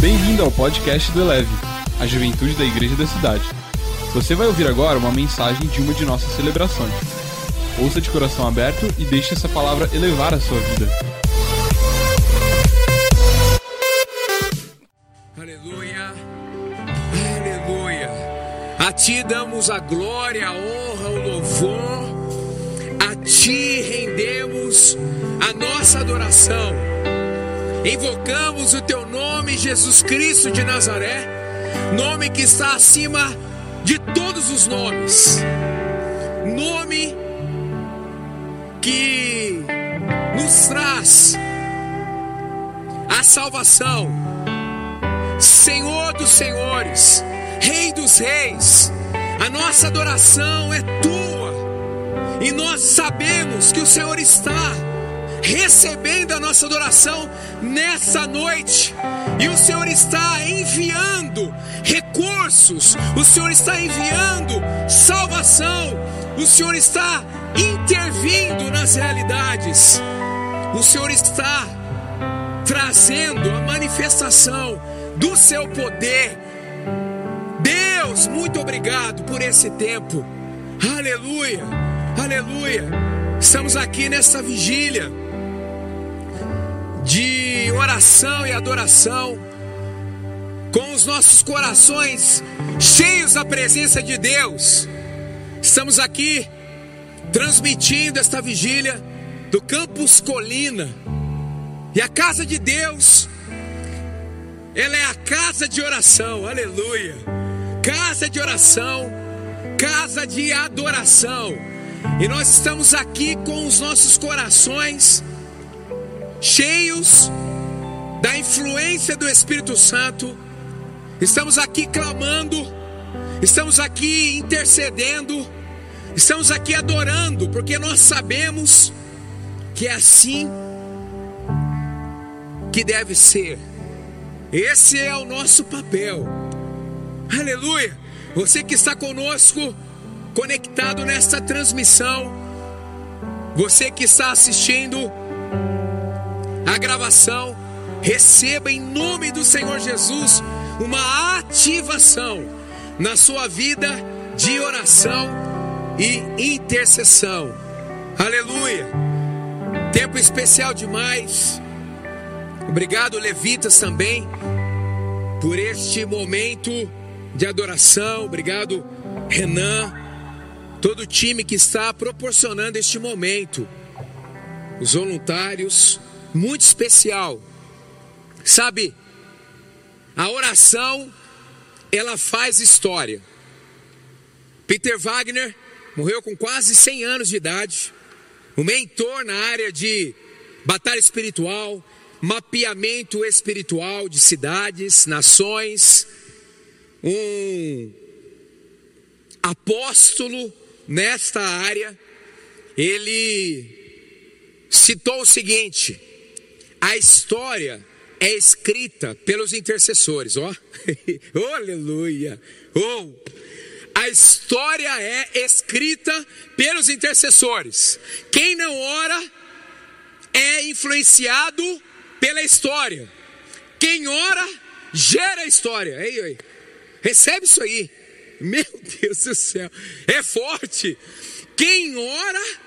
Bem-vindo ao podcast do Eleve, a juventude da igreja da cidade. Você vai ouvir agora uma mensagem de uma de nossas celebrações. Ouça de coração aberto e deixe essa palavra elevar a sua vida. Aleluia, aleluia. A Ti damos a glória, a honra, o louvor. A Ti rendemos a nossa adoração. Invocamos o Teu nome, Jesus Cristo de Nazaré, nome que está acima de todos os nomes. Nome que nos traz a salvação. Senhor dos senhores, Rei dos reis, a nossa adoração é tua, e nós sabemos que o Senhor está recebendo a nossa adoração nessa noite, e o Senhor está enviando recursos, o Senhor está enviando salvação, o Senhor está intervindo nas realidades, o Senhor está trazendo a manifestação do seu poder. Deus, muito obrigado por esse tempo. Aleluia, aleluia. Estamos aqui nessa vigília de oração e adoração, com os nossos corações cheios da presença de Deus. Estamos aqui transmitindo esta vigília do Campus Colina. E a casa de Deus, ela é a casa de oração, aleluia. Casa de oração, casa de adoração. E nós estamos aqui com os nossos corações cheios da influência do Espírito Santo. Estamos aqui clamando, estamos aqui intercedendo, estamos aqui adorando, porque nós sabemos que é assim que deve ser. Esse é o nosso papel. Aleluia! Você que está conosco, conectado nesta transmissão, você que está assistindo a gravação, receba em nome do Senhor Jesus uma ativação na sua vida de oração e intercessão. Aleluia! Tempo especial demais. Obrigado, levitas, também, por este momento de adoração. Obrigado, Renan, todo o time que está proporcionando este momento, os voluntários, muito especial. Sabe, a oração, ela faz história. Peter Wagner morreu com quase 100 anos de idade, um mentor na área de batalha espiritual, mapeamento espiritual de cidades, nações, um apóstolo nesta área, ele citou o seguinte: a história é escrita pelos intercessores, ó, oh, aleluia, oh, a história é escrita pelos intercessores. Quem não ora é influenciado pela história. Quem ora gera história. Ei, ei. Recebe isso aí. Meu Deus do céu. É forte. Quem ora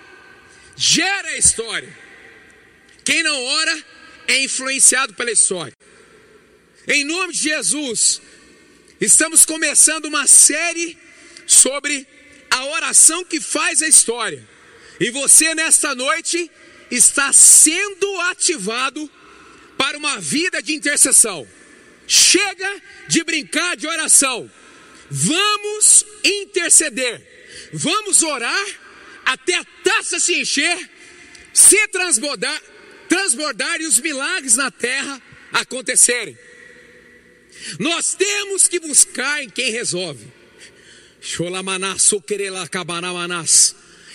gera história. Quem não ora é influenciado pela história. Em nome de Jesus, estamos começando uma série sobre a oração que faz a história. E você nesta noite está sendo ativado para uma vida de intercessão. Chega de brincar de oração. Vamos interceder. Vamos orar até a taça se encher, se transbordar, transbordar e os milagres na terra acontecerem. Nós temos que buscar em quem resolve.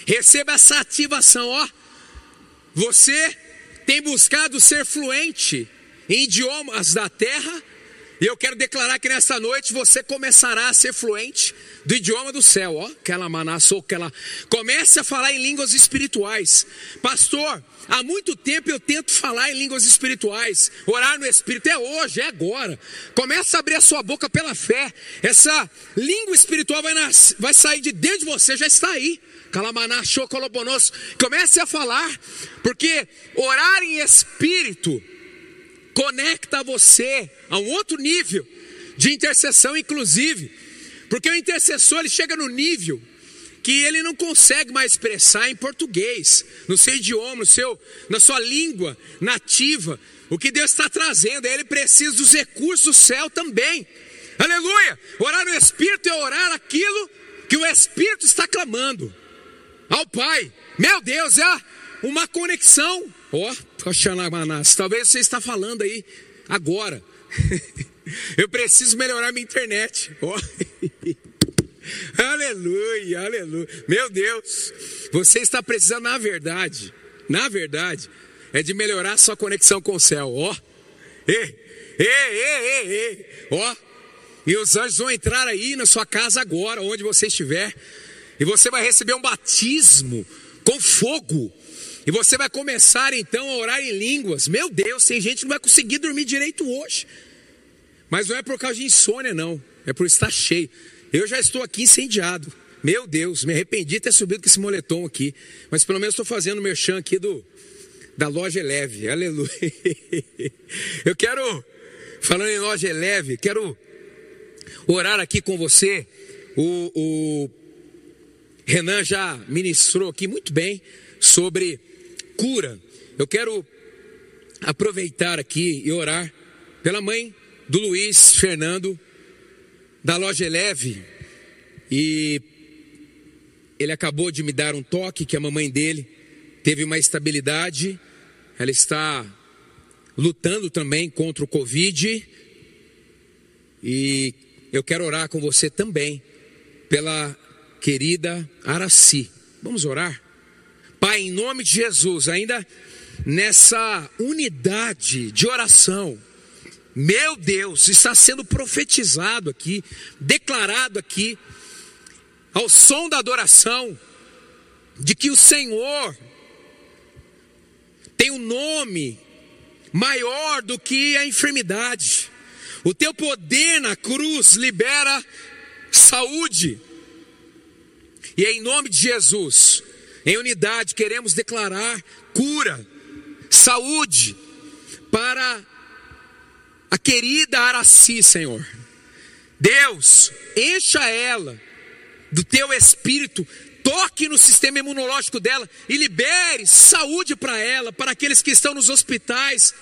Receba essa ativação, ó. Você tem buscado ser fluente em idiomas da terra E eu quero declarar que nessa noite você começará a ser fluente do idioma do céu, ó. Aquela manassou, aquela. Comece a falar em línguas espirituais. Pastor, há muito tempo eu tento falar em línguas espirituais, orar no Espírito. É hoje, é agora. Comece a abrir a sua boca pela fé. Essa língua espiritual vai, nas... vai sair de dentro de você, já está aí. Calamaná, chocolobonoso. Comece a falar, porque orar em espírito conecta você a um outro nível de intercessão, inclusive, porque o intercessor ele chega no nível que ele não consegue mais expressar em português, no seu idioma, no seu, na sua língua nativa, o que Deus está trazendo, ele precisa dos recursos do céu também. Aleluia! Orar no Espírito é orar aquilo que o Espírito está clamando ao Pai. Meu Deus, é uma conexão Ó, oh, talvez você está falando aí agora. Eu preciso melhorar minha internet. Oh. aleluia, aleluia. Meu Deus, você está precisando, na verdade, na verdade, é de melhorar sua conexão com o céu. Ó, ó. E os anjos vão entrar aí na sua casa agora, onde você estiver, e você vai receber um batismo com fogo e você vai começar então a orar em línguas. Meu Deus, tem gente que não vai conseguir dormir direito hoje. Mas não é por causa de insônia, não. É por estar cheio. Eu já estou aqui incendiado. Meu Deus, me arrependi de ter subido com esse moletom aqui. Mas pelo menos estou fazendo o merchan aqui do, da loja Eleve. Aleluia. Eu quero, falando em loja Eleve, quero orar aqui com você. O, o Renan já ministrou aqui muito bem sobre cura. Eu quero aproveitar aqui e orar pela mãe do Luiz Fernando, da loja Eleve, e ele acabou de me dar um toque que a mamãe dele teve uma estabilidade, ela está lutando também contra o Covid, e eu quero orar com você também pela querida Araci. Vamos orar? Pai, em nome de Jesus, ainda nessa unidade de oração, meu Deus, está sendo profetizado aqui, declarado aqui, ao som da adoração, de que o Senhor tem um nome maior do que a enfermidade. O teu poder na cruz libera saúde. E é em nome de Jesus, em unidade, queremos declarar cura, saúde para a querida Araci, Senhor. Deus, encha ela do teu espírito, toque no sistema imunológico dela e libere saúde para ela, para aqueles que estão nos hospitais,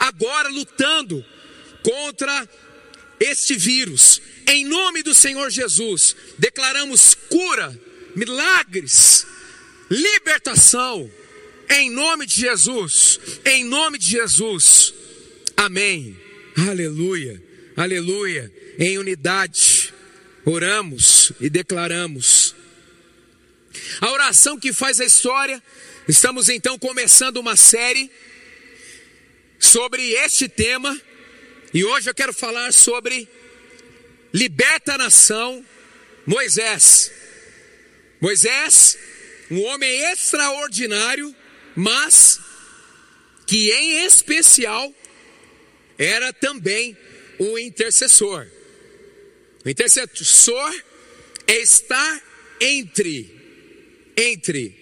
agora lutando contra este vírus. Em nome do Senhor Jesus, declaramos cura, milagres, libertação, em nome de Jesus, em nome de Jesus, amém, aleluia, aleluia, em unidade, oramos e declaramos. A oração que faz a história, estamos então começando uma série sobre este tema, e hoje eu quero falar sobre liberta a nação, Moisés. Moisés um homem extraordinário, mas que em especial era também o intercessor. O intercessor é estar entre entre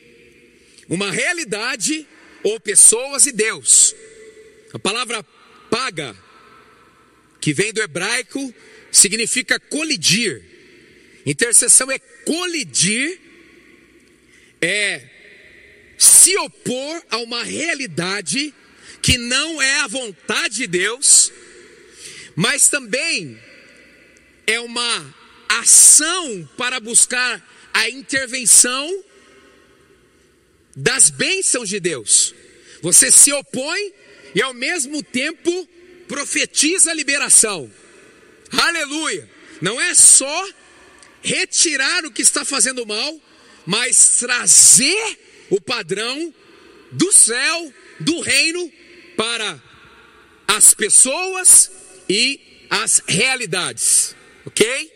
uma realidade ou pessoas e Deus. A palavra paga, que vem do hebraico, significa colidir. Intercessão é colidir é se opor a uma realidade que não é a vontade de Deus, mas também é uma ação para buscar a intervenção das bênçãos de Deus. Você se opõe e ao mesmo tempo profetiza a liberação. Aleluia! Não é só retirar o que está fazendo mal, mas trazer o padrão do céu, do reino, para as pessoas e as realidades, ok?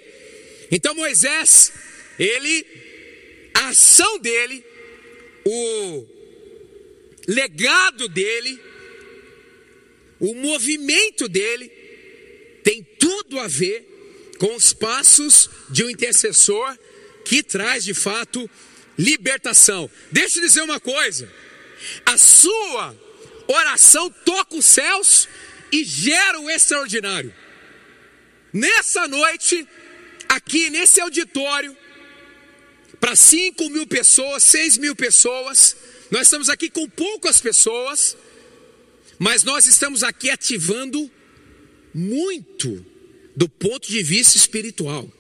Então Moisés, ele, a ação dele, o legado dele, o movimento dele, tem tudo a ver com os passos de um intercessor que traz de fato libertação. Deixa eu dizer uma coisa: a sua oração toca os céus e gera o extraordinário. Nessa noite, aqui nesse auditório, para 5 mil pessoas, 6 mil pessoas, nós estamos aqui com poucas pessoas, mas nós estamos aqui ativando muito do ponto de vista espiritual,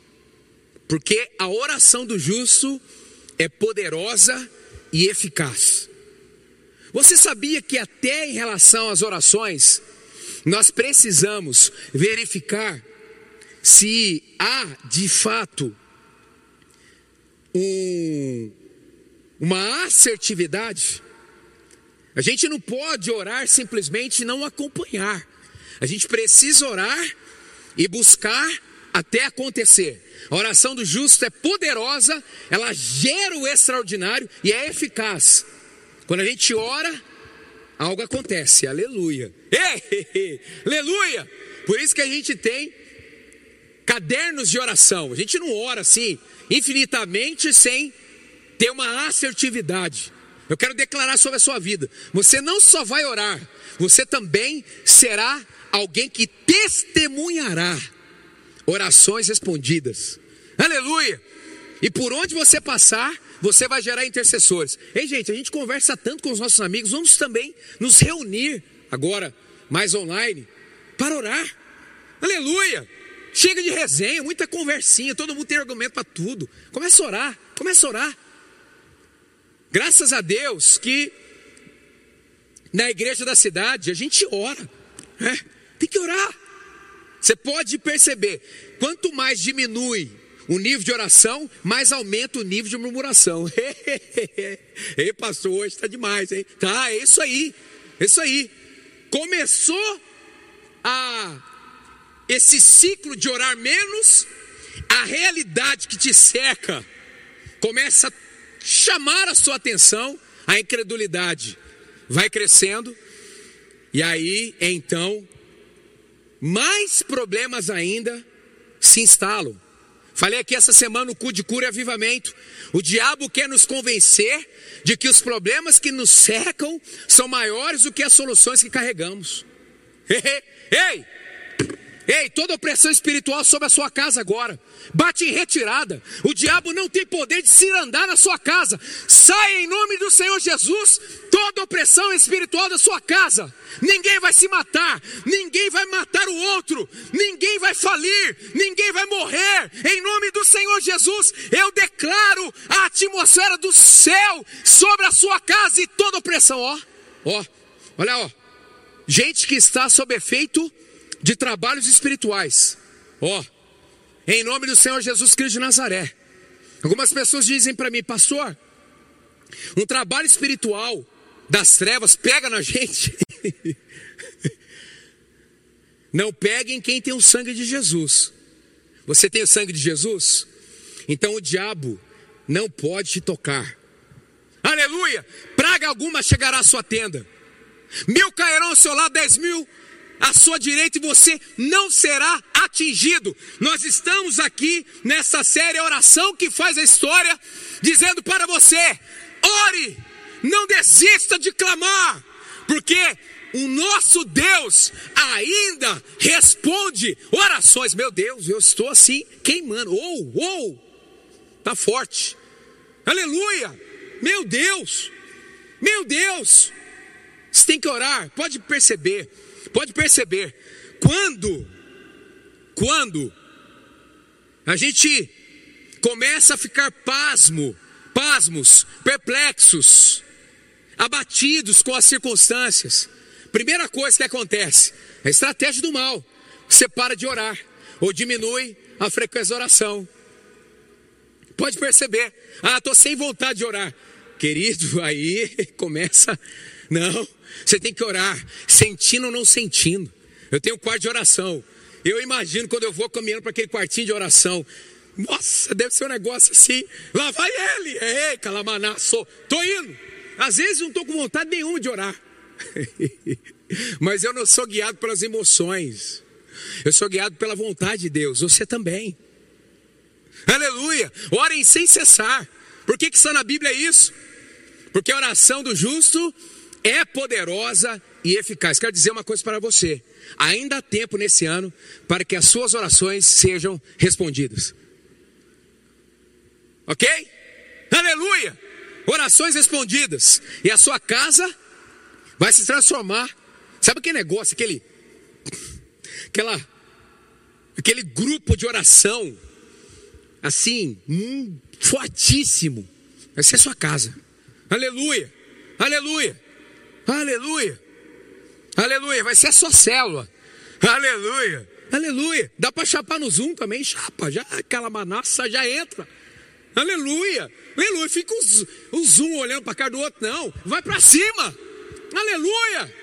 porque a oração do justo é poderosa e eficaz. Você sabia que até em relação às orações, nós precisamos verificar se há de fato um, uma assertividade? A gente não pode orar simplesmente e não acompanhar. A gente precisa orar e buscar até acontecer. A oração do justo é poderosa, ela gera o extraordinário e é eficaz. Quando a gente ora, algo acontece. Aleluia. Ei, aleluia. Por isso que a gente tem cadernos de oração. A gente não ora assim infinitamente sem ter uma assertividade. Eu quero declarar sobre a sua vida. Você não só vai orar, você também será alguém que testemunhará orações respondidas. Aleluia! E por onde você passar, você vai gerar intercessores. Ei, gente, a gente conversa tanto com os nossos amigos, vamos também nos reunir agora, mais online, para orar. Aleluia! Chega de resenha, muita conversinha, todo mundo tem argumento para tudo. Começa a orar, começa a orar. Graças a Deus que na igreja da cidade a gente ora, né? tem que orar. Você pode perceber, quanto mais diminui o nível de oração, mais aumenta o nível de murmuração. Ei, pastor, hoje está demais, hein? Tá, é isso aí, é isso aí. Começou a esse ciclo de orar menos, a realidade que te seca começa a chamar a sua atenção, a incredulidade vai crescendo, e aí então mais problemas ainda se instalam. Falei aqui essa semana no cu de cura e avivamento. O diabo quer nos convencer de que os problemas que nos cercam são maiores do que as soluções que carregamos. Ei, toda opressão espiritual sobre a sua casa agora. Bate em retirada. O diabo não tem poder de se andar na sua casa. Saia em nome do Senhor Jesus toda opressão espiritual da sua casa. Ninguém vai se matar, ninguém vai matar o outro, ninguém vai falir, ninguém vai morrer. Em nome do Senhor Jesus, eu declaro a atmosfera do céu sobre a sua casa e toda opressão. Ó, ó, olha, ó. Gente que está sob efeito de trabalhos espirituais. Ó, oh, em nome do Senhor Jesus Cristo de Nazaré. Algumas pessoas dizem para mim, pastor, um trabalho espiritual das trevas pega na gente. Não peguem quem tem o sangue de Jesus. Você tem o sangue de Jesus? Então o diabo não pode te tocar. Aleluia! Praga alguma chegará à sua tenda. Mil cairão ao seu lado, dez mil à sua direita e você não será atingido. Nós estamos aqui nessa série Oração que faz a história, dizendo para você: ore, não desista de clamar, porque o nosso Deus ainda responde orações. Meu Deus, eu estou assim queimando. Ou, oh, ou, oh, tá forte. Aleluia! Meu Deus, meu Deus. Você tem que orar, pode perceber. Pode perceber, quando, quando a gente começa a ficar pasmo, pasmos, perplexos, abatidos com as circunstâncias, primeira coisa que acontece, a estratégia do mal. Você para de orar, ou diminui a frequência da oração. Pode perceber, ah, estou sem vontade de orar. Querido, aí começa, não, você tem que orar, sentindo ou não sentindo. Eu tenho um quarto de oração. Eu imagino quando eu vou caminhando para aquele quartinho de oração. Nossa, deve ser um negócio assim. Lá vai ele. Ei, calamaná, sou. Tô indo. Às vezes não estou com vontade nenhuma de orar. Mas eu não sou guiado pelas emoções. Eu sou guiado pela vontade de Deus. Você também. Aleluia. Orem sem cessar. Por que, que está na Bíblia isso? Porque a oração do justo é poderosa e eficaz. Quero dizer uma coisa para você: ainda há tempo nesse ano para que as suas orações sejam respondidas. Ok? Aleluia! Orações respondidas. E a sua casa vai se transformar. Sabe aquele negócio, aquele. Aquela. Aquele grupo de oração. Assim, hum, fortíssimo. Vai ser a sua casa. Aleluia! Aleluia! Aleluia! Aleluia! Vai ser a sua célula. Aleluia! Aleluia! Dá para chapar no Zoom também, chapa, já aquela manaça já entra. Aleluia! Aleluia! Fica o, Zoom olhando para cara do outro, não. Vai para cima! Aleluia!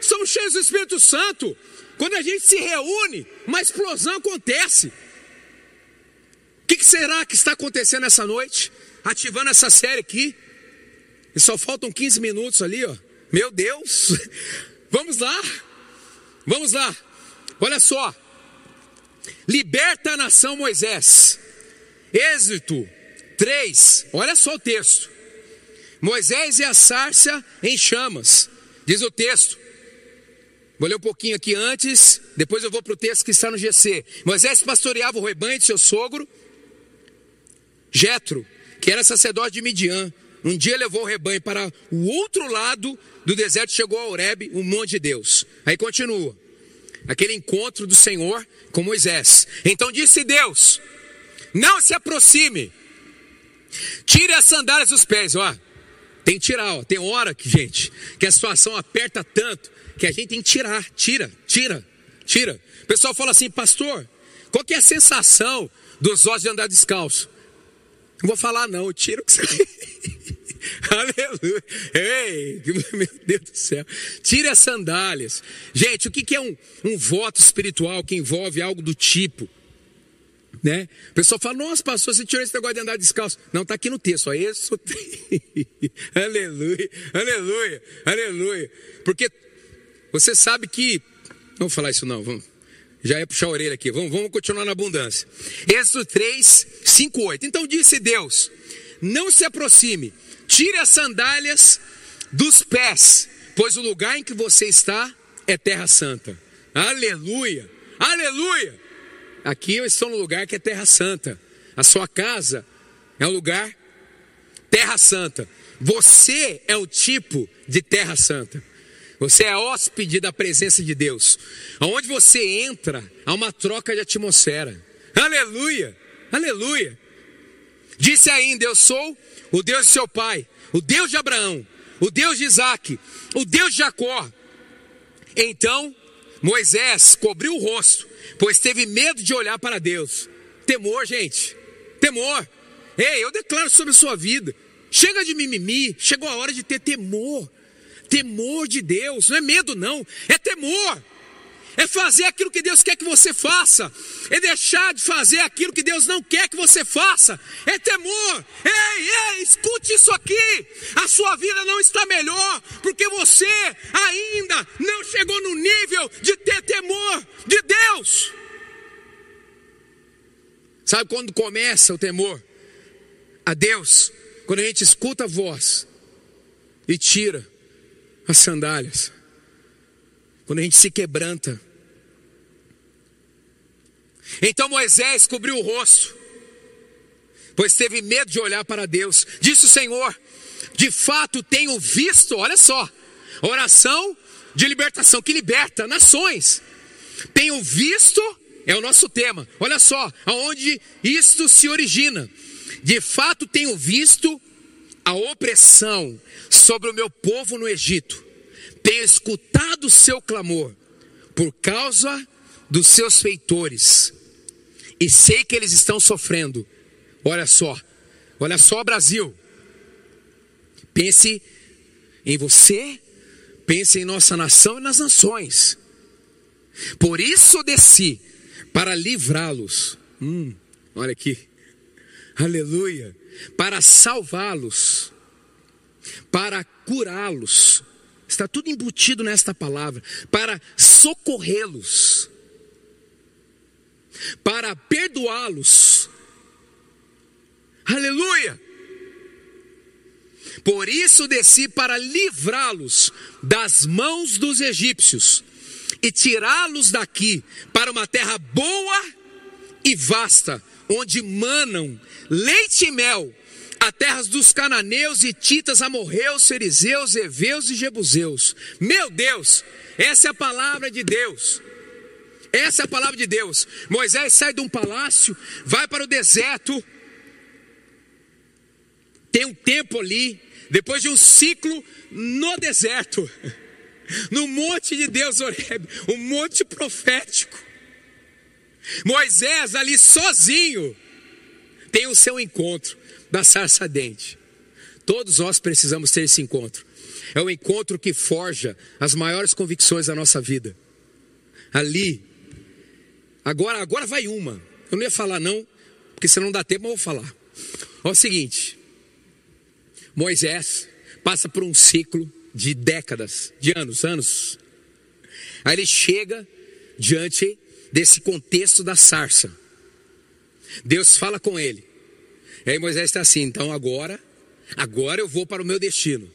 Somos cheios do Espírito Santo. Quando a gente se reúne, uma explosão acontece. O que, que será que está acontecendo essa noite? Ativando essa série aqui. E só faltam 15 minutos ali, ó. Meu Deus! Vamos lá! Vamos lá! Olha só! Liberta a nação Moisés. Êxito 3, olha só o texto. Moisés e a sarça em chamas, diz o texto. Vou ler um pouquinho aqui antes, depois eu vou para o texto que está no GC. Moisés pastoreava o rebanho de seu sogro, Jetro, que era sacerdote de Midian. Um dia levou o rebanho para o outro lado do deserto, chegou a Horebe, o monte de Deus. Aí continua. Aquele encontro do Senhor com Moisés. Então disse Deus: Não se aproxime. Tire as sandálias dos pés, ó. Tem que tirar, ó. Tem hora que, gente, que a situação aperta tanto que a gente tem que tirar. Tira, tira, tira. O pessoal fala assim, pastor, qual que é a sensação dos ossos de andar descalço? Não vou falar não, tira o que você. Aleluia. Ei, meu Deus do céu. Tire as sandálias. Gente, o que é um, um voto espiritual que envolve algo do tipo? Né? O pessoal fala, nossa, pastor, você tirou esse negócio de andar descalço. Não, está aqui no texto, ó, isso. aleluia, aleluia, aleluia. Porque você sabe que. Não vou falar isso não, vamos. Já é puxar a orelha aqui, vamos, vamos continuar na abundância. Êxodo 3, 5, 8. Então disse Deus: Não se aproxime, tire as sandálias dos pés, pois o lugar em que você está é terra santa. Aleluia, aleluia. Aqui eu estou no lugar que é terra santa. A sua casa é um lugar terra santa. Você é o tipo de terra santa. Você é hóspede da presença de Deus. Aonde você entra, há uma troca de atmosfera. Aleluia! Aleluia! Disse ainda: Eu sou o Deus de seu pai, o Deus de Abraão, o Deus de Isaac, o Deus de Jacó. Então Moisés cobriu o rosto, pois teve medo de olhar para Deus. Temor, gente, temor. Ei, eu declaro sobre a sua vida. Chega de mimimi, chegou a hora de ter temor temor de Deus, não é medo, não, é temor. É fazer aquilo que Deus quer que você faça, é deixar de fazer aquilo que Deus não quer que você faça, é temor. Ei, ei, escute isso aqui. A sua vida não está melhor, porque você ainda não chegou no nível de ter temor de Deus. Sabe quando começa o temor a Deus? Quando a gente escuta a voz e tira as sandálias. Quando a gente se quebranta. Então Moisés cobriu o rosto, pois teve medo de olhar para Deus. Disse o Senhor: De fato tenho visto, olha só, oração de libertação que liberta nações. Tenho visto, é o nosso tema. Olha só, aonde isto se origina. De fato tenho visto a opressão sobre o meu povo no Egito. Tenho escutado o seu clamor por causa dos seus feitores. E sei que eles estão sofrendo. Olha só, olha só, Brasil. Pense em você, pense em nossa nação e nas nações. Por isso desci para livrá-los. Hum, olha aqui. Aleluia. Para salvá-los. Para curá-los. Está tudo embutido nesta palavra. Para socorrê-los. Para perdoá-los. Aleluia. Por isso desci para livrá-los das mãos dos egípcios e tirá-los daqui para uma terra boa e vasta, onde manam leite e mel, a terras dos cananeus, hititas, amorreus, fariseus, heveus e jebuseus. Meu Deus, essa é a palavra de Deus. Essa é a palavra de Deus. Moisés sai de um palácio, vai para o deserto, tem um tempo ali, depois de um ciclo no deserto, no monte de Deus, Oreb, um monte profético. Moisés ali sozinho tem o seu encontro da sarça dente. Todos nós precisamos ter esse encontro. É o encontro que forja as maiores convicções da nossa vida. Ali, agora, agora vai uma. Eu não ia falar não, porque se não dá tempo, eu vou falar. Olha o seguinte: Moisés passa por um ciclo de décadas, de anos, anos. Aí ele chega diante desse contexto da sarça. Deus fala com ele. E aí Moisés está assim, então agora, agora eu vou para o meu destino.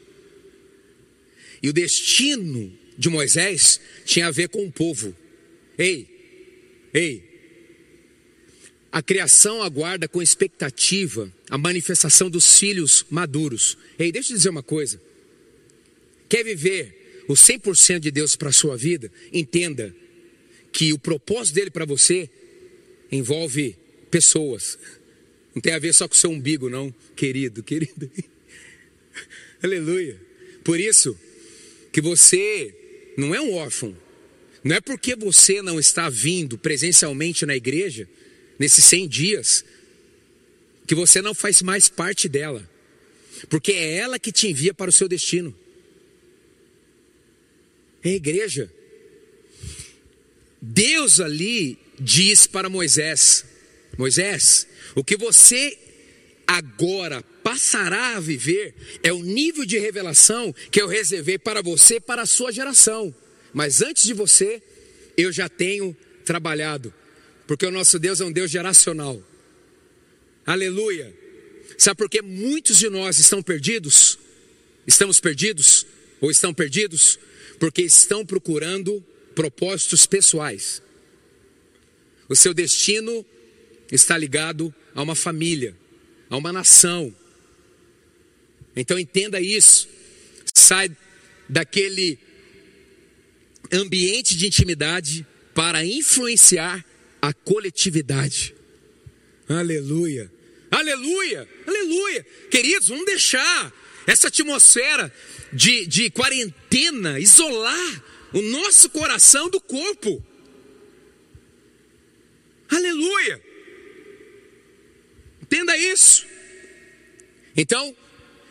E o destino de Moisés tinha a ver com o povo. Ei, ei. A criação aguarda com expectativa a manifestação dos filhos maduros. Ei, deixa eu dizer uma coisa. Quer viver o 100% de Deus para a sua vida? Entenda que o propósito dele para você envolve pessoas. Não tem a ver só com o seu umbigo, não, querido, querido. Aleluia. Por isso que você não é um órfão. Não é porque você não está vindo presencialmente na igreja nesses 100 dias que você não faz mais parte dela. Porque é ela que te envia para o seu destino. É a igreja. Deus ali diz para Moisés: Moisés, o que você agora passará a viver é o nível de revelação que eu reservei para você, para a sua geração. Mas antes de você, eu já tenho trabalhado, porque o nosso Deus é um Deus geracional. Aleluia. Sabe por que muitos de nós estão perdidos? Estamos perdidos ou estão perdidos? porque estão procurando propósitos pessoais. O seu destino está ligado a uma família, a uma nação. Então entenda isso. Sai daquele ambiente de intimidade para influenciar a coletividade. Aleluia. Aleluia. Aleluia. Queridos, vamos deixar essa atmosfera de, de quarentena, isolar o nosso coração do corpo. Aleluia! Entenda isso. Então,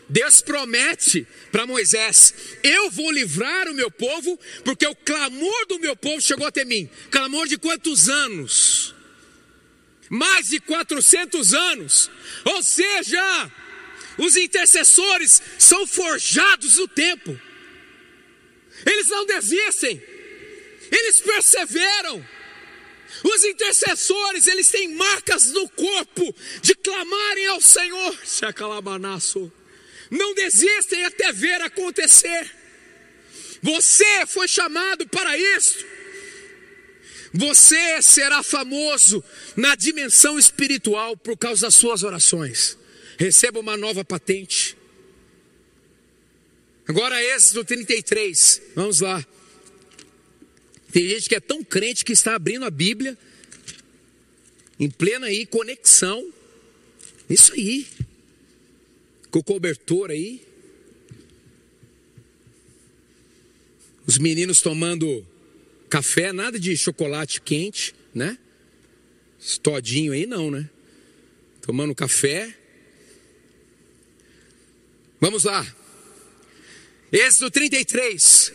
Deus promete para Moisés: Eu vou livrar o meu povo, porque o clamor do meu povo chegou até mim. Clamor de quantos anos? Mais de 400 anos. Ou seja, os intercessores são forjados no tempo. Eles não desistem. Eles perseveram. Os intercessores, eles têm marcas no corpo de clamarem ao Senhor. Não desistem até ver acontecer. Você foi chamado para isso. Você será famoso na dimensão espiritual por causa das suas orações receba uma nova patente. Agora, Êxodo 33, vamos lá. Tem gente que é tão crente que está abrindo a Bíblia, em plena aí conexão. Isso aí, com o cobertor aí. Os meninos tomando café, nada de chocolate quente, né? Esse todinho aí não, né? Tomando café, Vamos lá. Êxodo 33.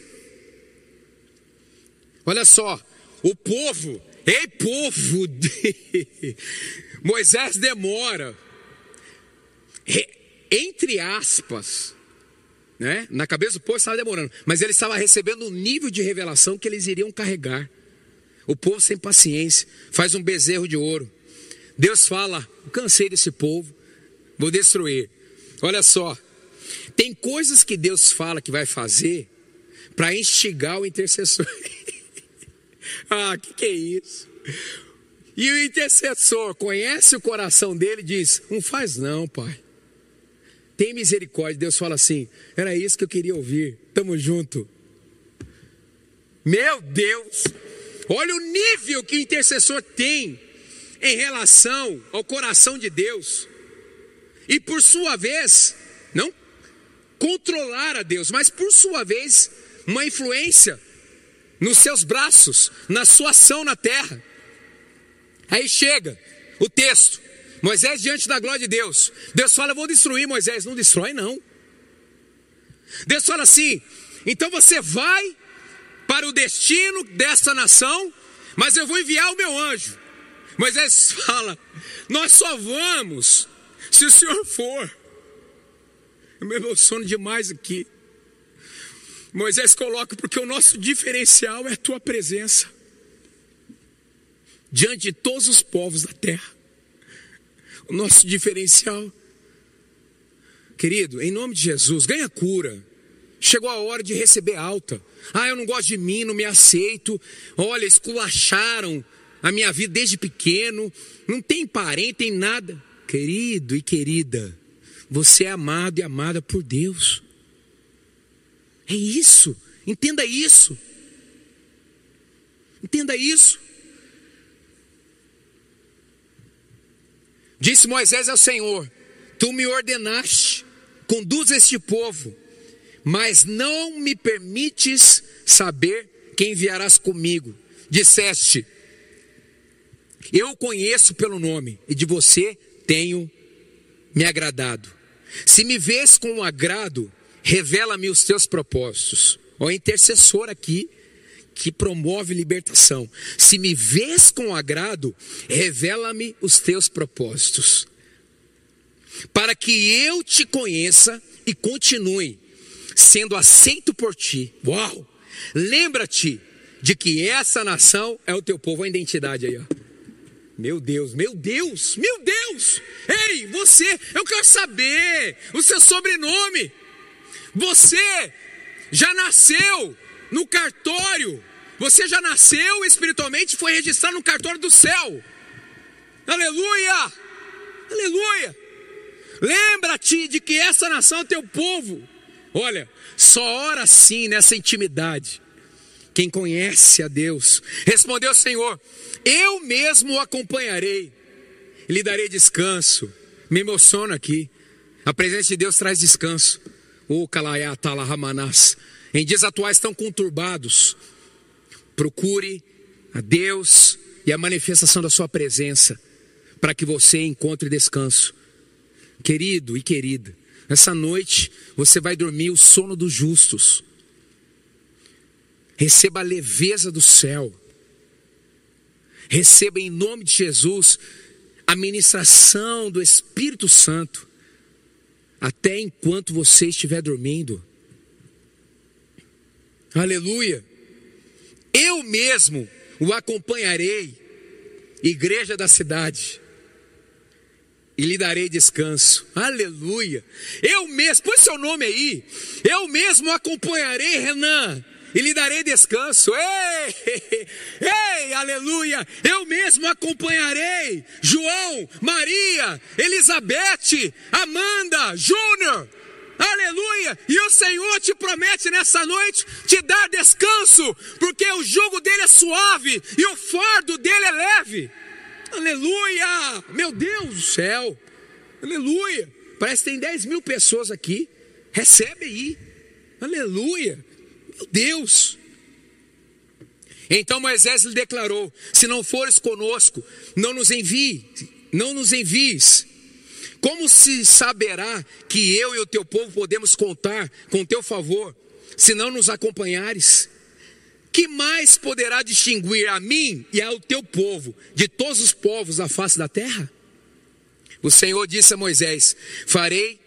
Olha só, o povo Ei, povo! Moisés demora. Entre aspas, né? Na cabeça do povo estava demorando, mas ele estava recebendo um nível de revelação que eles iriam carregar. O povo sem paciência, faz um bezerro de ouro. Deus fala: cansei desse povo, vou destruir. Olha só, tem coisas que Deus fala que vai fazer para instigar o intercessor. ah, que que é isso? E o intercessor conhece o coração dele e diz: Não faz não, pai. Tem misericórdia. Deus fala assim: Era isso que eu queria ouvir. Tamo junto. Meu Deus! Olha o nível que o intercessor tem em relação ao coração de Deus. E por sua vez, controlar a Deus, mas por sua vez, uma influência nos seus braços, na sua ação na terra. Aí chega o texto, Moisés diante da glória de Deus. Deus fala: vou destruir Moisés. Não destrói, não. Deus fala assim: Então você vai para o destino dessa nação, mas eu vou enviar o meu anjo. Moisés fala: Nós só vamos se o Senhor for. Eu me emociono demais aqui. Moisés coloca, porque o nosso diferencial é a tua presença diante de todos os povos da terra. O nosso diferencial, querido, em nome de Jesus, ganha cura. Chegou a hora de receber alta. Ah, eu não gosto de mim, não me aceito. Olha, esculacharam a minha vida desde pequeno. Não tem parente, tem nada. Querido e querida, você é amado e amada por Deus. É isso. Entenda isso. Entenda isso. Disse Moisés ao Senhor: Tu me ordenaste, conduz este povo, mas não me permites saber quem enviarás comigo. Disseste: Eu o conheço pelo nome, e de você tenho me agradado. Se me vês com agrado, revela-me os teus propósitos. O intercessor aqui que promove libertação. Se me vês com agrado, revela-me os teus propósitos. Para que eu te conheça e continue sendo aceito por ti. Uau! Lembra-te de que essa nação é o teu povo, a identidade aí, ó. Meu Deus, meu Deus, meu Deus! Ei, você, eu quero saber o seu sobrenome. Você já nasceu no cartório, você já nasceu espiritualmente, foi registrado no cartório do céu. Aleluia! Aleluia! Lembra-te de que essa nação é teu povo. Olha, só ora assim nessa intimidade. Quem conhece a Deus, respondeu o Senhor: Eu mesmo o acompanharei, lhe darei descanso. Me emociono aqui. A presença de Deus traz descanso. O Kalayatala Ramanas. Em dias atuais tão conturbados, procure a Deus e a manifestação da Sua presença, para que você encontre descanso. Querido e querida, essa noite você vai dormir o sono dos justos. Receba a leveza do céu. Receba em nome de Jesus a ministração do Espírito Santo até enquanto você estiver dormindo. Aleluia. Eu mesmo o acompanharei, igreja da cidade, e lhe darei descanso. Aleluia. Eu mesmo, põe seu nome aí. Eu mesmo o acompanharei, Renan e lhe darei descanso. Ei, ei, aleluia! Eu mesmo acompanharei João, Maria, Elizabeth, Amanda, Júnior. Aleluia! E o Senhor te promete nessa noite te dar descanso, porque o jugo dele é suave e o fardo dele é leve. Aleluia! Meu Deus do céu! Aleluia! Parece que tem 10 mil pessoas aqui. Recebe aí. Aleluia! Deus! Então Moisés lhe declarou: Se não fores conosco, não nos envie, não nos envies. Como se saberá que eu e o teu povo podemos contar com teu favor, se não nos acompanhares? que mais poderá distinguir a mim e ao teu povo de todos os povos da face da terra? O Senhor disse a Moisés: Farei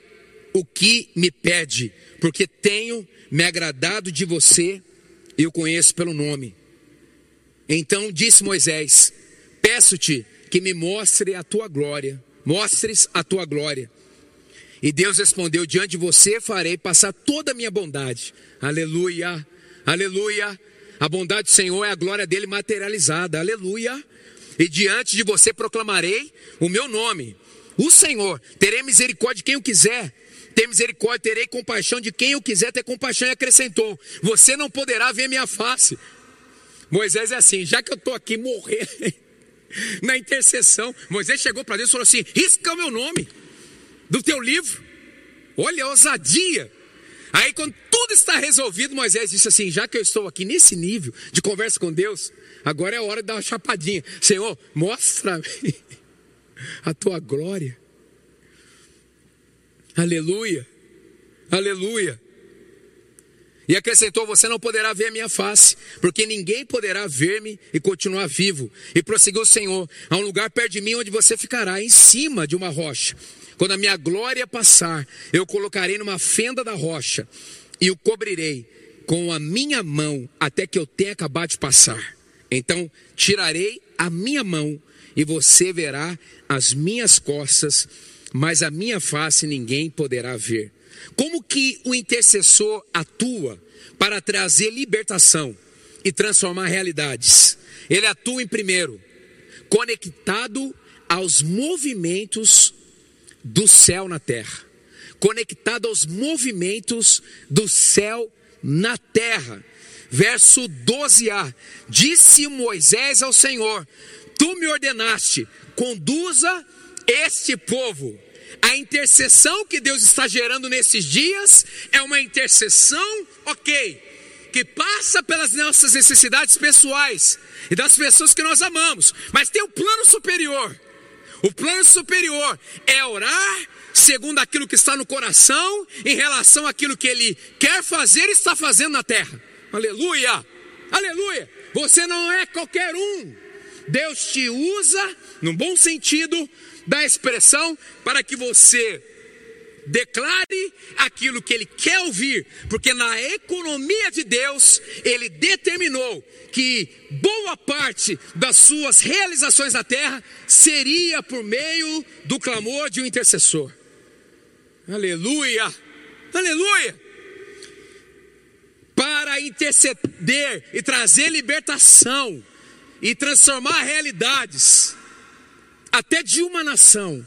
o que me pede, porque tenho me agradado de você e o conheço pelo nome. Então disse Moisés: Peço-te que me mostre a tua glória, mostres a tua glória. E Deus respondeu: Diante de você farei passar toda a minha bondade. Aleluia, aleluia. A bondade do Senhor é a glória dele materializada. Aleluia. E diante de você proclamarei o meu nome. O Senhor, terei misericórdia de quem eu quiser. Ter misericórdia, terei compaixão de quem eu quiser ter compaixão. E acrescentou: Você não poderá ver minha face. Moisés é assim, já que eu estou aqui morrer na intercessão, Moisés chegou para Deus e falou assim: risca o meu nome do teu livro. Olha a ousadia. Aí, quando tudo está resolvido, Moisés disse assim: já que eu estou aqui nesse nível de conversa com Deus, agora é a hora de dar uma chapadinha. Senhor, mostra-me a tua glória. Aleluia, aleluia. E acrescentou: Você não poderá ver a minha face, porque ninguém poderá ver-me e continuar vivo. E prosseguiu o Senhor: Há um lugar perto de mim onde você ficará, em cima de uma rocha. Quando a minha glória passar, eu colocarei numa fenda da rocha e o cobrirei com a minha mão até que eu tenha acabado de passar. Então tirarei a minha mão e você verá as minhas costas, mas a minha face ninguém poderá ver. Como que o intercessor atua para trazer libertação e transformar realidades? Ele atua em primeiro, conectado aos movimentos do céu na terra, conectado aos movimentos do céu na terra. Verso 12a: Disse Moisés ao Senhor: Tu me ordenaste, conduza este povo a intercessão que Deus está gerando nesses dias é uma intercessão, ok, que passa pelas nossas necessidades pessoais e das pessoas que nós amamos, mas tem um plano superior. O plano superior é orar segundo aquilo que está no coração em relação àquilo que ele quer fazer e está fazendo na terra. Aleluia! Aleluia! Você não é qualquer um. Deus te usa, num bom sentido, da expressão para que você declare aquilo que ele quer ouvir, porque na economia de Deus, ele determinou que boa parte das suas realizações na terra seria por meio do clamor de um intercessor. Aleluia! Aleluia! Para interceder e trazer libertação e transformar realidades até de uma nação,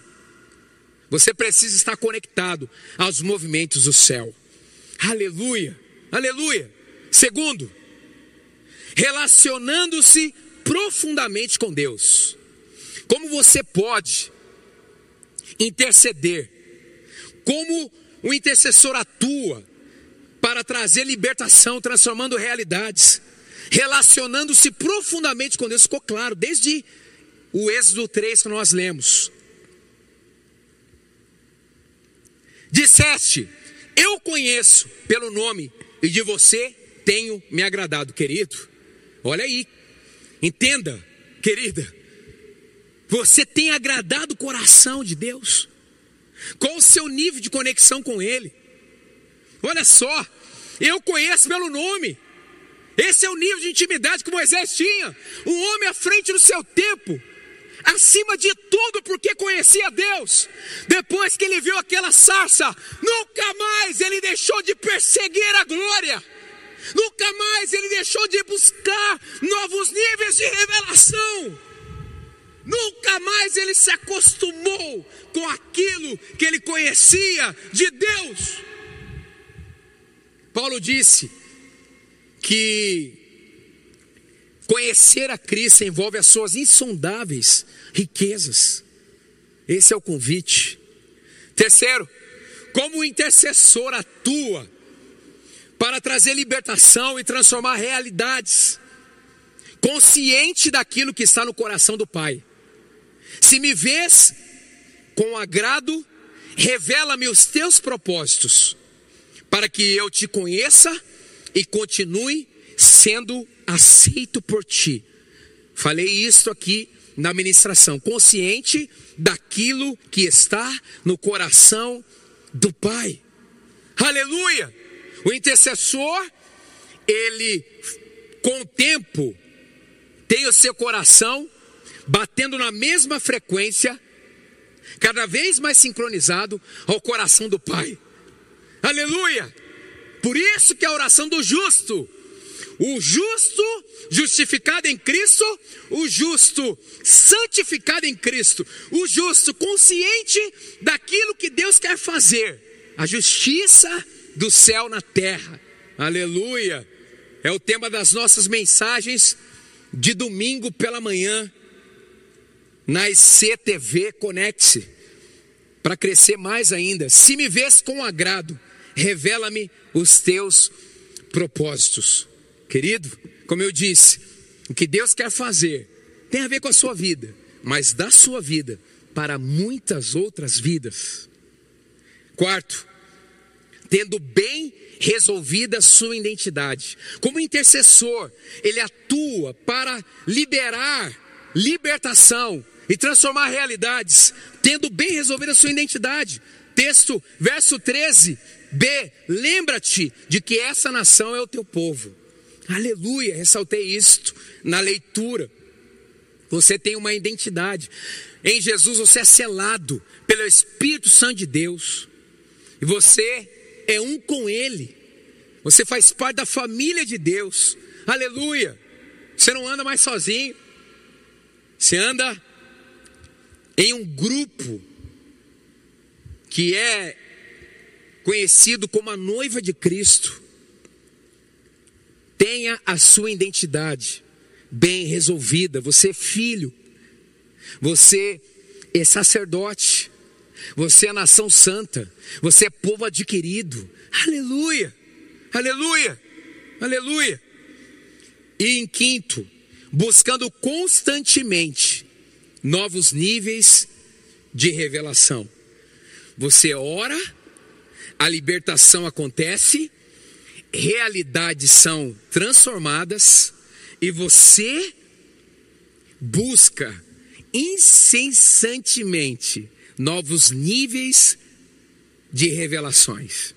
você precisa estar conectado aos movimentos do céu. Aleluia, aleluia. Segundo, relacionando-se profundamente com Deus. Como você pode interceder? Como o intercessor atua para trazer libertação, transformando realidades, relacionando-se profundamente com Deus? Ficou claro desde o Êxodo 3 que nós lemos. Disseste, eu conheço pelo nome, e de você tenho me agradado, querido. Olha aí, entenda, querida, você tem agradado o coração de Deus? Qual o seu nível de conexão com Ele? Olha só, eu conheço pelo nome. Esse é o nível de intimidade que Moisés tinha. Um homem à frente do seu tempo, acima de tudo, porque conhecia Deus. Depois que ele viu aquela sarça, nunca mais ele deixou de perseguir a glória. Nunca mais ele deixou de buscar novos níveis de revelação. Nunca mais ele se acostumou com aquilo que ele conhecia de Deus. Paulo disse que Conhecer a Cristo envolve as suas insondáveis riquezas. Esse é o convite. Terceiro, como intercessor atua para trazer libertação e transformar realidades, consciente daquilo que está no coração do Pai. Se me vês com agrado, revela-me os teus propósitos, para que eu te conheça e continue sendo aceito por ti. Falei isso aqui na ministração, consciente daquilo que está no coração do Pai. Aleluia! O intercessor, ele com o tempo tem o seu coração batendo na mesma frequência, cada vez mais sincronizado ao coração do Pai. Aleluia! Por isso que a oração do justo, o justo justificado em Cristo, o justo santificado em Cristo, o justo consciente daquilo que Deus quer fazer, a justiça do céu na terra. Aleluia! É o tema das nossas mensagens de domingo pela manhã na ICTV Conecte para crescer mais ainda. Se me vês com agrado, revela-me os teus propósitos. Querido, como eu disse, o que Deus quer fazer tem a ver com a sua vida, mas da sua vida para muitas outras vidas. Quarto, tendo bem resolvida a sua identidade. Como intercessor, ele atua para liberar libertação e transformar realidades, tendo bem resolvida a sua identidade. Texto, verso 13, B, lembra-te de que essa nação é o teu povo. Aleluia, ressaltei isto na leitura. Você tem uma identidade. Em Jesus você é selado pelo Espírito Santo de Deus. E você é um com Ele. Você faz parte da família de Deus. Aleluia. Você não anda mais sozinho. Você anda em um grupo que é conhecido como a noiva de Cristo. Tenha a sua identidade bem resolvida. Você é filho, você é sacerdote, você é nação santa, você é povo adquirido. Aleluia, aleluia, aleluia. E em quinto, buscando constantemente novos níveis de revelação. Você ora, a libertação acontece, realidades são transformadas e você busca incessantemente novos níveis de revelações,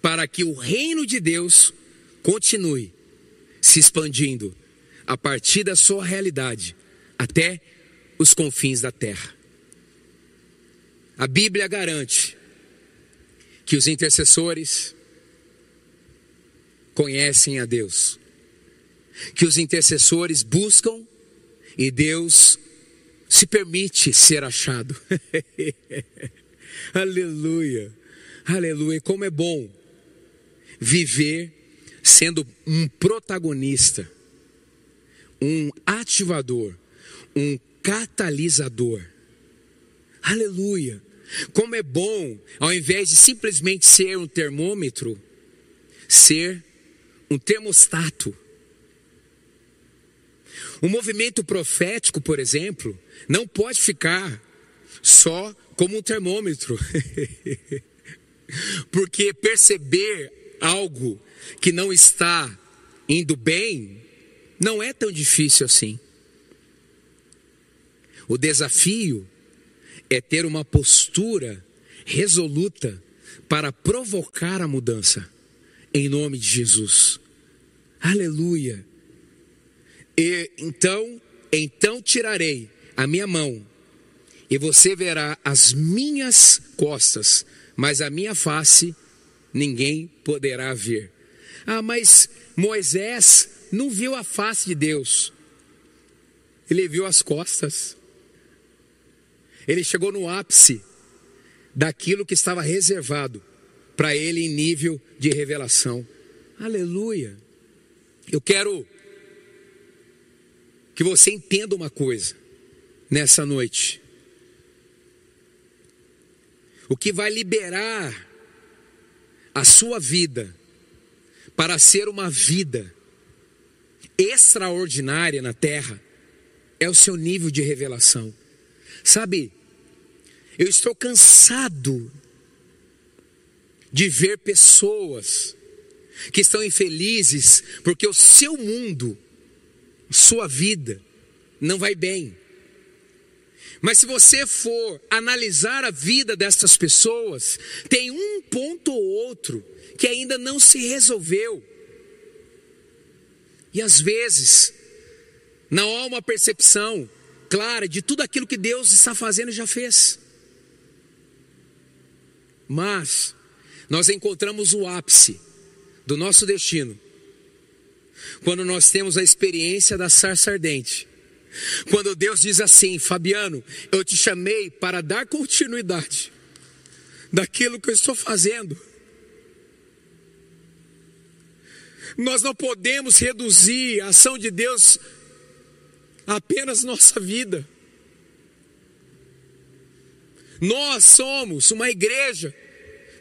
para que o reino de Deus continue se expandindo a partir da sua realidade até os confins da terra. A Bíblia garante que os intercessores conhecem a Deus, que os intercessores buscam e Deus se permite ser achado. aleluia, aleluia. Como é bom viver sendo um protagonista, um ativador, um catalisador. Aleluia. Como é bom, ao invés de simplesmente ser um termômetro, ser um termostato. O movimento profético, por exemplo, não pode ficar só como um termômetro. Porque perceber algo que não está indo bem não é tão difícil assim. O desafio é ter uma postura resoluta para provocar a mudança, em nome de Jesus. Aleluia. E então, então tirarei a minha mão, e você verá as minhas costas, mas a minha face ninguém poderá ver. Ah, mas Moisés não viu a face de Deus, ele viu as costas. Ele chegou no ápice daquilo que estava reservado para ele em nível de revelação. Aleluia. Eu quero que você entenda uma coisa nessa noite. O que vai liberar a sua vida para ser uma vida extraordinária na terra é o seu nível de revelação. Sabe, eu estou cansado de ver pessoas que estão infelizes porque o seu mundo, sua vida, não vai bem. Mas se você for analisar a vida dessas pessoas, tem um ponto ou outro que ainda não se resolveu. E às vezes, não há uma percepção clara de tudo aquilo que Deus está fazendo e já fez. Mas nós encontramos o ápice do nosso destino quando nós temos a experiência da sarça ardente. Quando Deus diz assim, Fabiano, eu te chamei para dar continuidade daquilo que eu estou fazendo. Nós não podemos reduzir a ação de Deus a apenas nossa vida. Nós somos uma igreja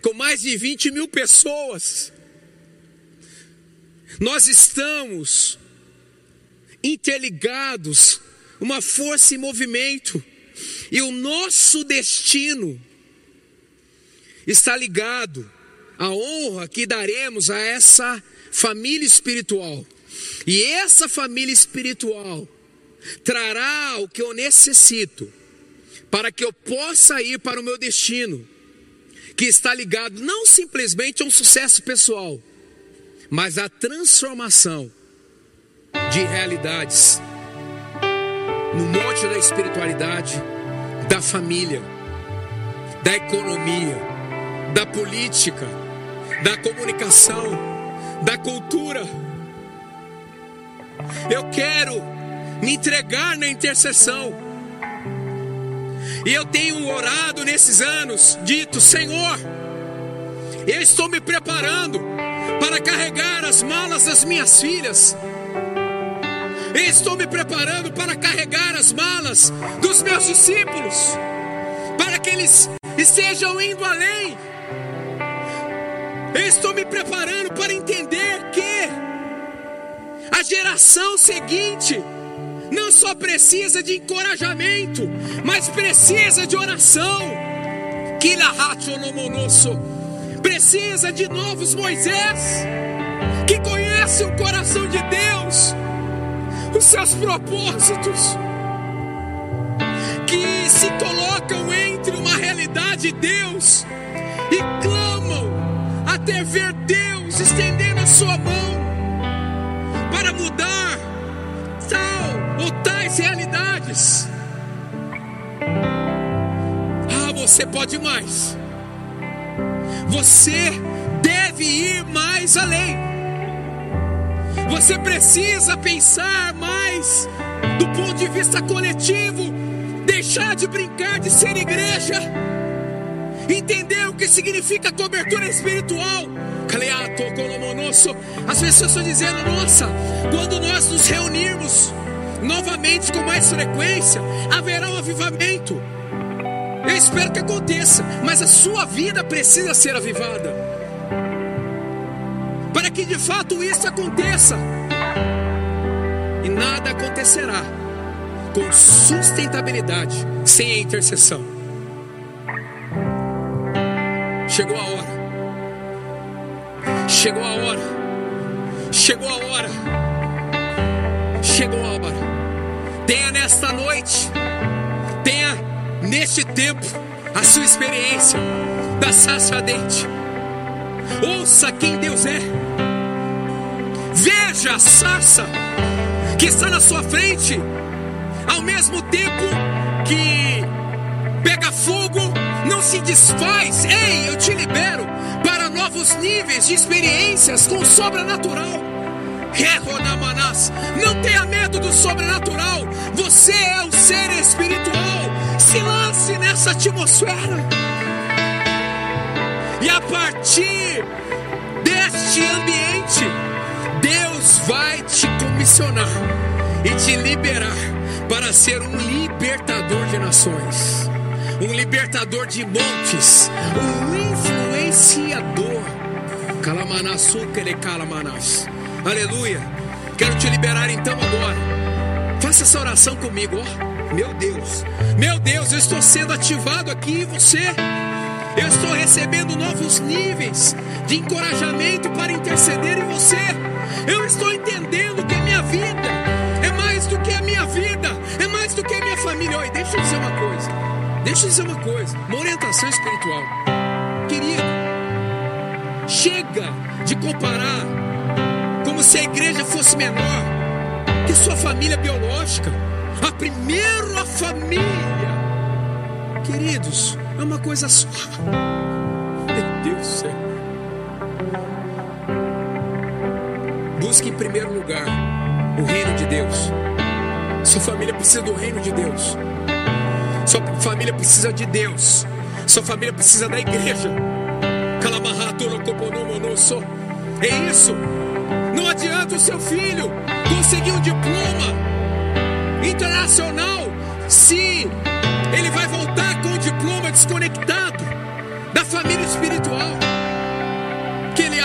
com mais de 20 mil pessoas. Nós estamos interligados, uma força em movimento, e o nosso destino está ligado à honra que daremos a essa família espiritual. E essa família espiritual trará o que eu necessito para que eu possa ir para o meu destino, que está ligado não simplesmente a um sucesso pessoal, mas a transformação de realidades no monte da espiritualidade, da família, da economia, da política, da comunicação da cultura. Eu quero me entregar na intercessão. E eu tenho orado nesses anos, dito: Senhor, eu estou me preparando para carregar as malas das minhas filhas. Eu estou me preparando para carregar as malas dos meus discípulos, para que eles estejam indo além eu estou me preparando para entender que a geração seguinte não só precisa de encorajamento, mas precisa de oração. Precisa de novos Moisés que conhecem o coração de Deus, os seus propósitos, que se colocam entre uma realidade de Deus e clamam até ver Deus estendendo a sua mão Ah, você pode mais. Você deve ir mais além. Você precisa pensar mais do ponto de vista coletivo, deixar de brincar de ser igreja entender o que significa cobertura espiritual. As pessoas estão dizendo: nossa, quando nós nos reunirmos novamente com mais frequência, haverá um avivamento. Eu espero que aconteça, mas a sua vida precisa ser avivada. Para que de fato isso aconteça. E nada acontecerá com sustentabilidade sem a intercessão. Chegou a hora. Chegou a hora. Chegou a hora. Chegou a hora. Tenha nesta noite, tenha neste tempo a sua experiência da sarça ardente. Ouça quem Deus é. Veja a sarça que está na sua frente, ao mesmo tempo que pega fogo não se desfaz. Ei, eu te libero para novos níveis de experiências com o sobrenatural. Não tenha medo do sobrenatural. Você é o ser espiritual. Se lance nessa atmosfera. E a partir deste ambiente, Deus vai te comissionar e te liberar para ser um libertador de nações um libertador de montes, um influenciador. Aleluia. Quero te liberar então agora. Faça essa oração comigo, ó. Meu Deus, meu Deus, eu estou sendo ativado aqui. Você, Eu estou recebendo novos níveis de encorajamento para interceder em você. Eu estou entendendo que a minha vida é mais do que a minha vida, é mais do que a minha família. Oi, deixa eu dizer uma coisa. Deixa eu dizer uma coisa. Uma orientação espiritual. Querido, chega de comparar como se a igreja fosse menor que sua família biológica. A primeira família. Queridos, é uma coisa só. Meu Deus do céu. Busque em primeiro lugar o reino de Deus. Sua família precisa do reino de Deus. Sua família precisa de Deus. Sua família precisa da igreja. É isso. Não adianta o seu filho conseguir um diploma internacional se ele vai voltar com o diploma desconectado da família espiritual. Que ele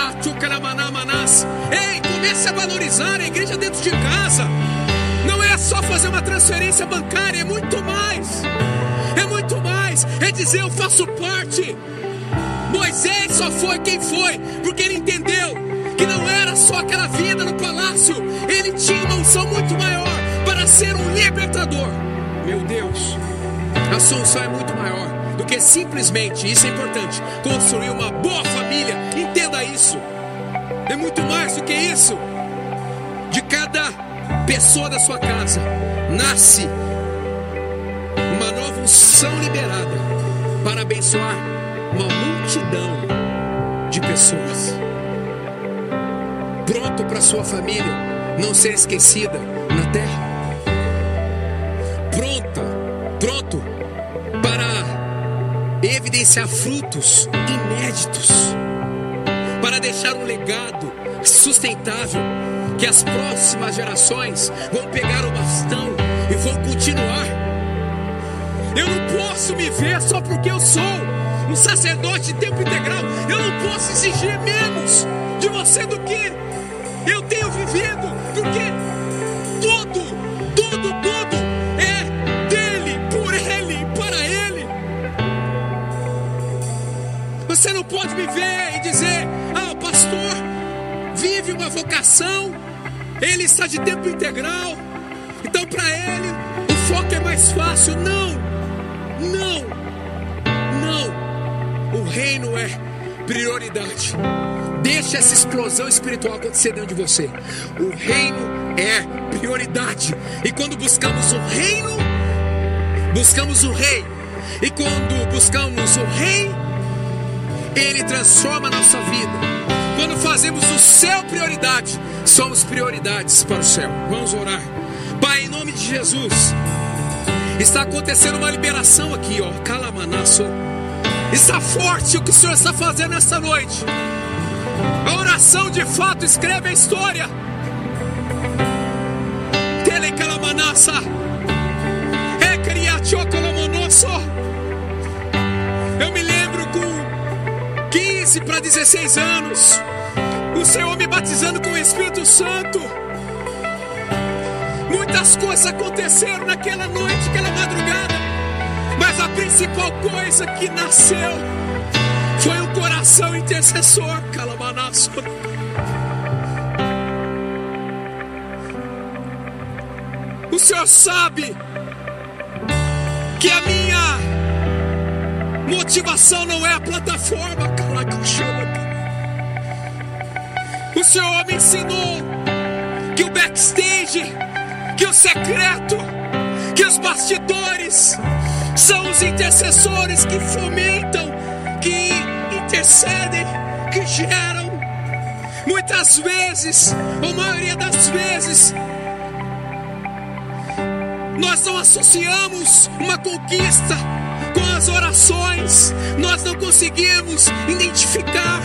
manás. Ei, comece a valorizar a igreja dentro de casa. Não é só fazer uma transferência bancária, é muito mais. É muito mais. É dizer eu faço parte. Moisés só foi quem foi, porque ele entendeu era só aquela vida no palácio, ele tinha uma unção muito maior para ser um libertador. Meu Deus, a sua unção é muito maior do que simplesmente, isso é importante, construir uma boa família. Entenda isso. É muito mais do que isso. De cada pessoa da sua casa nasce uma nova unção liberada para abençoar uma multidão de pessoas. Pronto para sua família não ser esquecida na terra. Pronta, pronto para evidenciar frutos inéditos, para deixar um legado sustentável que as próximas gerações vão pegar o bastão e vão continuar. Eu não posso me ver só porque eu sou um sacerdote de tempo integral. Eu não posso exigir menos de você do que eu tenho vivido, porque tudo, tudo, tudo é dele, por ele, para ele. Você não pode me ver e dizer: Ah, pastor vive uma vocação, ele está de tempo integral, então para ele o foco é mais fácil. Não, não, não. O reino é prioridade. Deixe essa explosão espiritual acontecer dentro de você. O reino é prioridade. E quando buscamos o reino, buscamos o rei. E quando buscamos o rei, ele transforma a nossa vida. Quando fazemos o céu prioridade, somos prioridades para o céu. Vamos orar. Pai, em nome de Jesus, está acontecendo uma liberação aqui, ó. Calamanaço. Está forte o que o Senhor está fazendo essa noite. A oração de fato escreve a história. Telecalamanassa. Eu me lembro com 15 para 16 anos. O Senhor me batizando com o Espírito Santo. Muitas coisas aconteceram naquela noite, naquela madrugada. Mas a principal coisa que nasceu foi um coração intercessor, Calamanaço. O Senhor sabe que a minha motivação não é a plataforma, O Senhor me ensinou que o backstage, que o secreto, que os bastidores são os intercessores que fomentam, que intercedem, que geram. Muitas vezes, ou maioria das vezes, nós não associamos uma conquista com as orações, nós não conseguimos identificar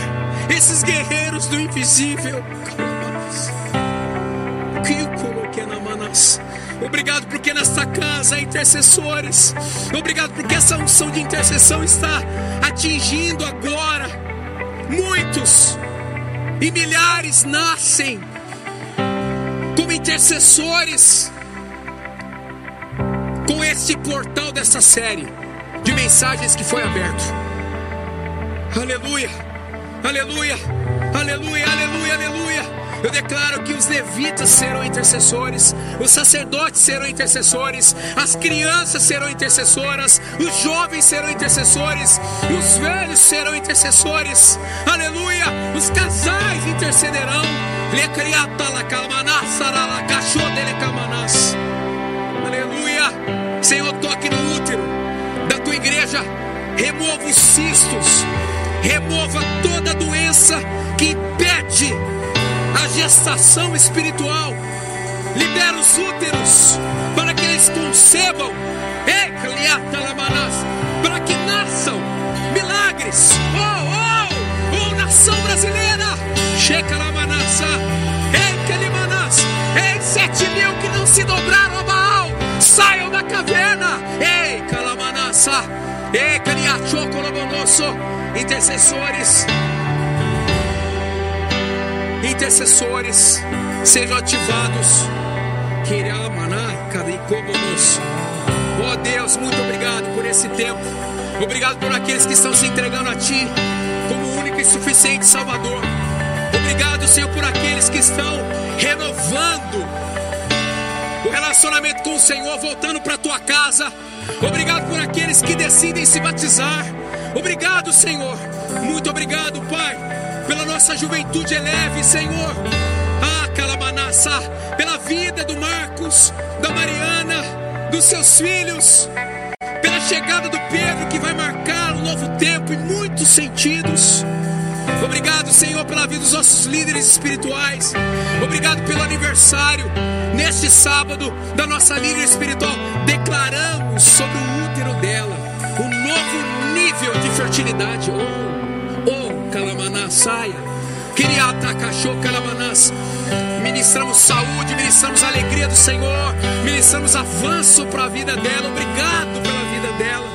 esses guerreiros do invisível. Obrigado porque nesta casa há intercessores. Obrigado porque essa unção de intercessão está atingindo agora muitos e milhares nascem como intercessores com este portal dessa série de mensagens que foi aberto. Aleluia, aleluia, aleluia, aleluia, aleluia. Eu declaro que os levitas serão intercessores, os sacerdotes serão intercessores, as crianças serão intercessoras, os jovens serão intercessores, os velhos serão intercessores. Aleluia! Os casais intercederão. Aleluia! Senhor, toque no útero da tua igreja, remova os cistos, remova toda doença que impede a gestação espiritual. Libera os úteros para que eles concebam. Para que nasçam milagres. Oh, oh, oh, nação brasileira. Checa la manassa. Ei. Ei, sete mil que não se dobraram a Baal. Saiam da caverna. Ei, Calamanassa. Ei, Caniachoco Lobonosso. Intercessores intercessores sejam ativados. Oh Deus, muito obrigado por esse tempo. Obrigado por aqueles que estão se entregando a Ti como único e suficiente Salvador. Obrigado, Senhor, por aqueles que estão renovando o relacionamento com o Senhor, voltando para a tua casa. Obrigado por aqueles que decidem se batizar. Obrigado, Senhor. Muito obrigado, Pai pela nossa juventude eleve, Senhor. Ah, Calamanassa, pela vida do Marcos, da Mariana, dos seus filhos, pela chegada do Pedro que vai marcar um novo tempo em muitos sentidos. Obrigado, Senhor, pela vida dos nossos líderes espirituais. Obrigado pelo aniversário neste sábado da nossa líder espiritual. Declaramos sobre o útero dela um novo nível de fertilidade. Oh, saia. Ministramos saúde, ministramos alegria do Senhor, ministramos avanço para a vida dela. Obrigado pela vida dela.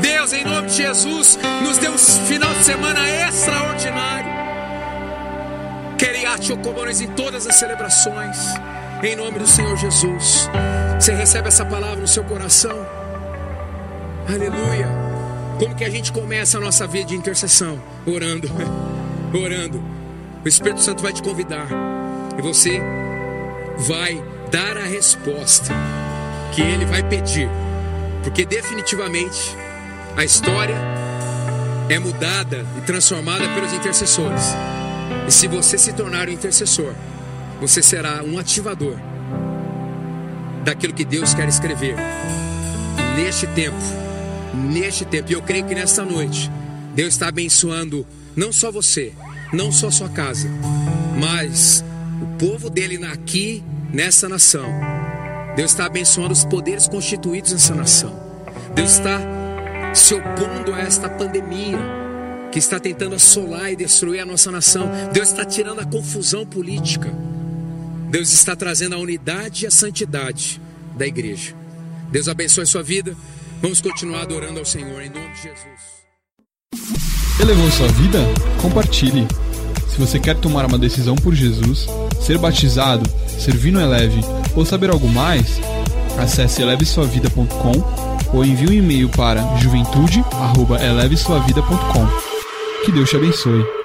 Deus, em nome de Jesus, nos deu um final de semana extraordinário. Queriate Ocomones em todas as celebrações, em nome do Senhor Jesus. Você recebe essa palavra no seu coração. Aleluia. Como que a gente começa a nossa vida de intercessão? Orando. orando. O Espírito Santo vai te convidar e você vai dar a resposta que ele vai pedir, porque definitivamente a história é mudada e transformada pelos intercessores. E se você se tornar um intercessor, você será um ativador daquilo que Deus quer escrever neste tempo. Neste tempo, e eu creio que nesta noite, Deus está abençoando não só você, não só sua casa, mas o povo dele aqui nessa nação. Deus está abençoando os poderes constituídos nessa nação. Deus está se opondo a esta pandemia que está tentando assolar e destruir a nossa nação. Deus está tirando a confusão política. Deus está trazendo a unidade e a santidade da igreja. Deus abençoe a sua vida. Vamos continuar adorando ao Senhor em nome de Jesus. Elevou sua vida? Compartilhe. Se você quer tomar uma decisão por Jesus, ser batizado, servir no Eleve ou saber algo mais, acesse elevesuavida.com ou envie um e-mail para juventude@elevesuavida.com. Que Deus te abençoe.